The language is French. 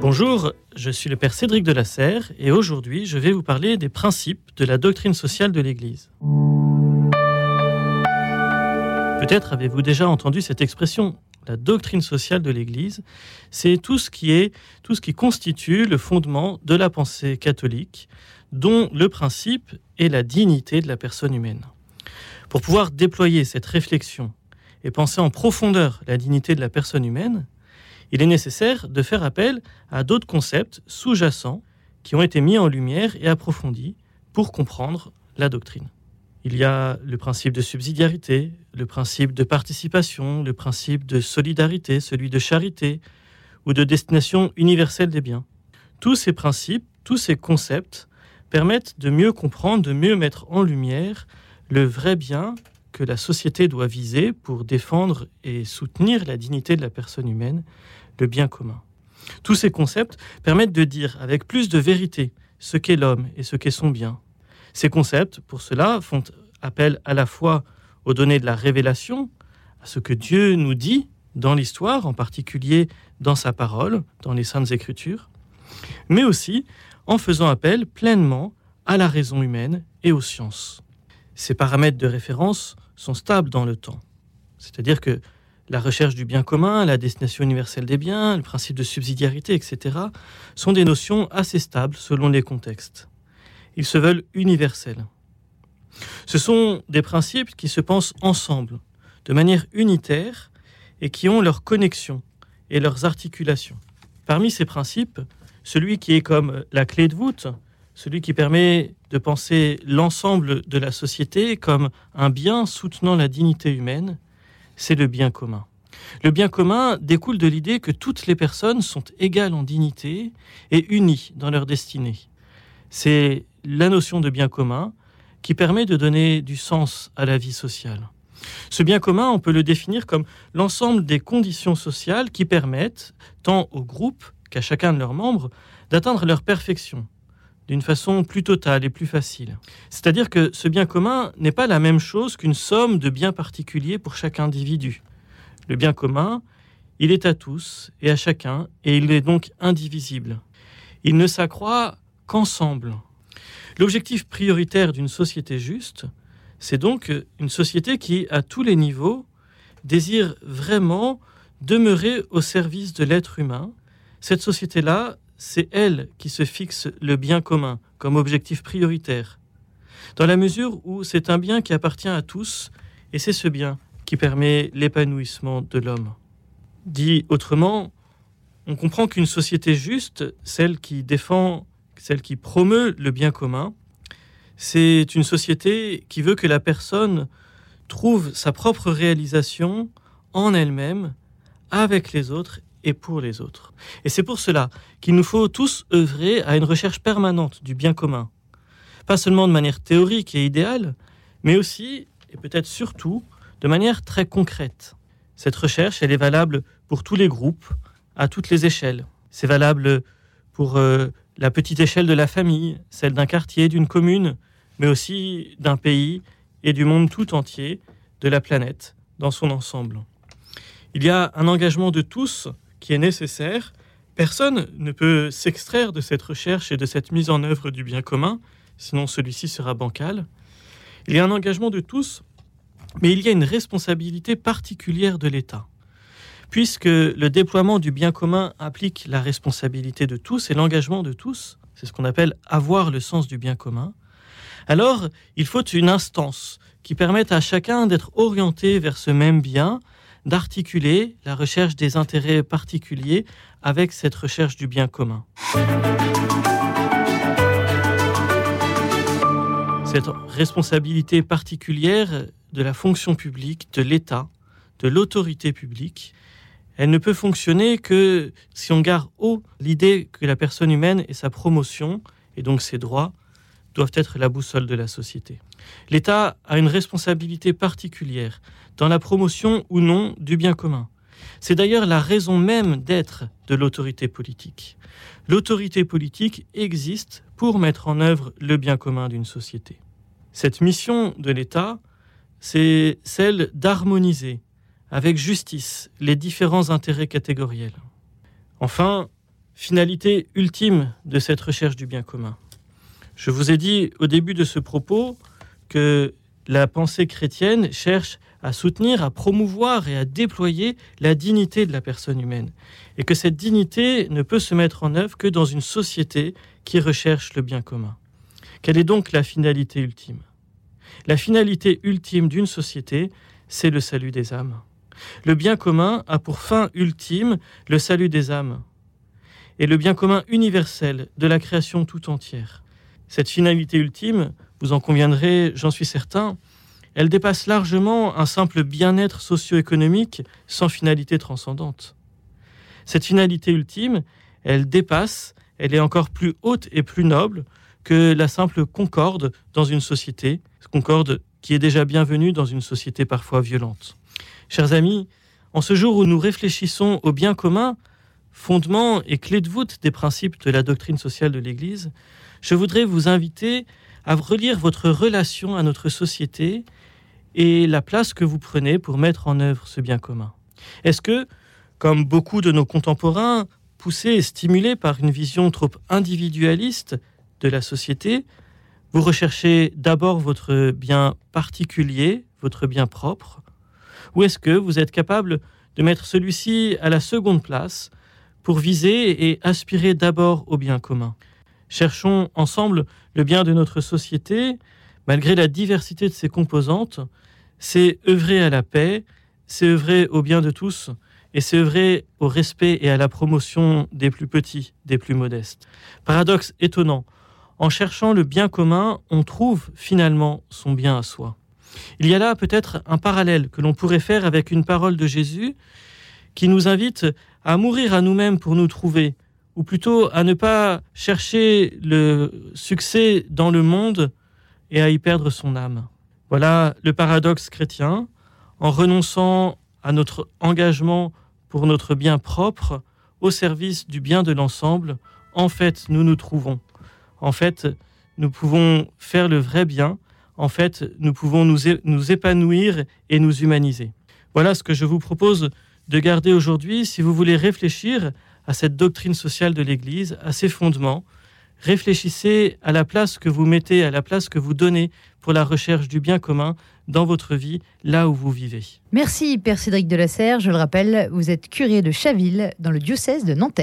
Bonjour, je suis le Père Cédric de la Serre et aujourd'hui je vais vous parler des principes de la doctrine sociale de l'Église. Peut-être avez-vous déjà entendu cette expression. La doctrine sociale de l'Église, c'est tout ce qui tout ce qui constitue le fondement de la pensée catholique, dont le principe est la dignité de la personne humaine. Pour pouvoir déployer cette réflexion et penser en profondeur la dignité de la personne humaine, il est nécessaire de faire appel à d'autres concepts sous-jacents qui ont été mis en lumière et approfondis pour comprendre la doctrine. Il y a le principe de subsidiarité, le principe de participation, le principe de solidarité, celui de charité ou de destination universelle des biens. Tous ces principes, tous ces concepts permettent de mieux comprendre, de mieux mettre en lumière le vrai bien la société doit viser pour défendre et soutenir la dignité de la personne humaine, le bien commun. Tous ces concepts permettent de dire avec plus de vérité ce qu'est l'homme et ce qu'est son bien. Ces concepts, pour cela, font appel à la fois aux données de la révélation, à ce que Dieu nous dit dans l'histoire, en particulier dans sa parole, dans les saintes écritures, mais aussi en faisant appel pleinement à la raison humaine et aux sciences. Ces paramètres de référence sont stables dans le temps. C'est-à-dire que la recherche du bien commun, la destination universelle des biens, le principe de subsidiarité, etc., sont des notions assez stables selon les contextes. Ils se veulent universels. Ce sont des principes qui se pensent ensemble, de manière unitaire, et qui ont leurs connexions et leurs articulations. Parmi ces principes, celui qui est comme la clé de voûte, celui qui permet de penser l'ensemble de la société comme un bien soutenant la dignité humaine, c'est le bien commun. Le bien commun découle de l'idée que toutes les personnes sont égales en dignité et unies dans leur destinée. C'est la notion de bien commun qui permet de donner du sens à la vie sociale. Ce bien commun, on peut le définir comme l'ensemble des conditions sociales qui permettent, tant au groupe qu'à chacun de leurs membres, d'atteindre leur perfection, d'une façon plus totale et plus facile. C'est-à-dire que ce bien commun n'est pas la même chose qu'une somme de biens particuliers pour chaque individu. Le bien commun, il est à tous et à chacun, et il est donc indivisible. Il ne s'accroît qu'ensemble. L'objectif prioritaire d'une société juste, c'est donc une société qui, à tous les niveaux, désire vraiment demeurer au service de l'être humain. Cette société-là, c'est elle qui se fixe le bien commun comme objectif prioritaire, dans la mesure où c'est un bien qui appartient à tous, et c'est ce bien qui permet l'épanouissement de l'homme. Dit autrement, on comprend qu'une société juste, celle qui défend, celle qui promeut le bien commun, c'est une société qui veut que la personne trouve sa propre réalisation en elle-même, avec les autres et pour les autres. Et c'est pour cela qu'il nous faut tous œuvrer à une recherche permanente du bien commun. Pas seulement de manière théorique et idéale, mais aussi, et peut-être surtout, de manière très concrète. Cette recherche, elle est valable pour tous les groupes, à toutes les échelles. C'est valable pour euh, la petite échelle de la famille, celle d'un quartier, d'une commune, mais aussi d'un pays et du monde tout entier, de la planète, dans son ensemble. Il y a un engagement de tous qui est nécessaire. Personne ne peut s'extraire de cette recherche et de cette mise en œuvre du bien commun, sinon celui-ci sera bancal. Il y a un engagement de tous, mais il y a une responsabilité particulière de l'État. Puisque le déploiement du bien commun implique la responsabilité de tous et l'engagement de tous, c'est ce qu'on appelle avoir le sens du bien commun, alors il faut une instance qui permette à chacun d'être orienté vers ce même bien d'articuler la recherche des intérêts particuliers avec cette recherche du bien commun. Cette responsabilité particulière de la fonction publique, de l'État, de l'autorité publique, elle ne peut fonctionner que si on garde haut l'idée que la personne humaine et sa promotion, et donc ses droits, doivent être la boussole de la société. L'État a une responsabilité particulière dans la promotion ou non du bien commun. C'est d'ailleurs la raison même d'être de l'autorité politique. L'autorité politique existe pour mettre en œuvre le bien commun d'une société. Cette mission de l'État, c'est celle d'harmoniser avec justice les différents intérêts catégoriels. Enfin, finalité ultime de cette recherche du bien commun Je vous ai dit au début de ce propos que la pensée chrétienne cherche à soutenir, à promouvoir et à déployer la dignité de la personne humaine. Et que cette dignité ne peut se mettre en œuvre que dans une société qui recherche le bien commun. Quelle est donc la finalité ultime? La finalité ultime d'une société, c'est le salut des âmes. Le bien commun a pour fin ultime le salut des âmes et le bien commun universel de la création tout entière. Cette finalité ultime, vous en conviendrez, j'en suis certain, elle dépasse largement un simple bien-être socio-économique sans finalité transcendante. Cette finalité ultime, elle dépasse, elle est encore plus haute et plus noble que la simple concorde dans une société, concorde qui est déjà bienvenue dans une société parfois violente. Chers amis, en ce jour où nous réfléchissons au bien commun, fondement et clé de voûte des principes de la doctrine sociale de l'Église, je voudrais vous inviter à relire votre relation à notre société et la place que vous prenez pour mettre en œuvre ce bien commun. Est-ce que, comme beaucoup de nos contemporains, poussés et stimulés par une vision trop individualiste de la société, vous recherchez d'abord votre bien particulier, votre bien propre, ou est-ce que vous êtes capable de mettre celui-ci à la seconde place pour viser et aspirer d'abord au bien commun? Cherchons ensemble le bien de notre société, malgré la diversité de ses composantes, c'est œuvrer à la paix, c'est œuvrer au bien de tous, et c'est œuvrer au respect et à la promotion des plus petits, des plus modestes. Paradoxe étonnant, en cherchant le bien commun, on trouve finalement son bien à soi. Il y a là peut-être un parallèle que l'on pourrait faire avec une parole de Jésus qui nous invite à mourir à nous-mêmes pour nous trouver, ou plutôt à ne pas chercher le succès dans le monde et à y perdre son âme. Voilà le paradoxe chrétien. En renonçant à notre engagement pour notre bien propre au service du bien de l'ensemble, en fait, nous nous trouvons. En fait, nous pouvons faire le vrai bien en fait, nous pouvons nous, épanouir et nous humaniser. Voilà ce que je vous propose de garder aujourd'hui si vous voulez réfléchir à cette doctrine sociale de l'Église, à ses fondements. Réfléchissez à la place que vous mettez, à la place que vous donnez pour la recherche du bien commun dans votre vie, là où vous vivez. Merci Père Cédric de la Serre. Je le rappelle, vous êtes curé de Chaville dans le diocèse de Nanterre.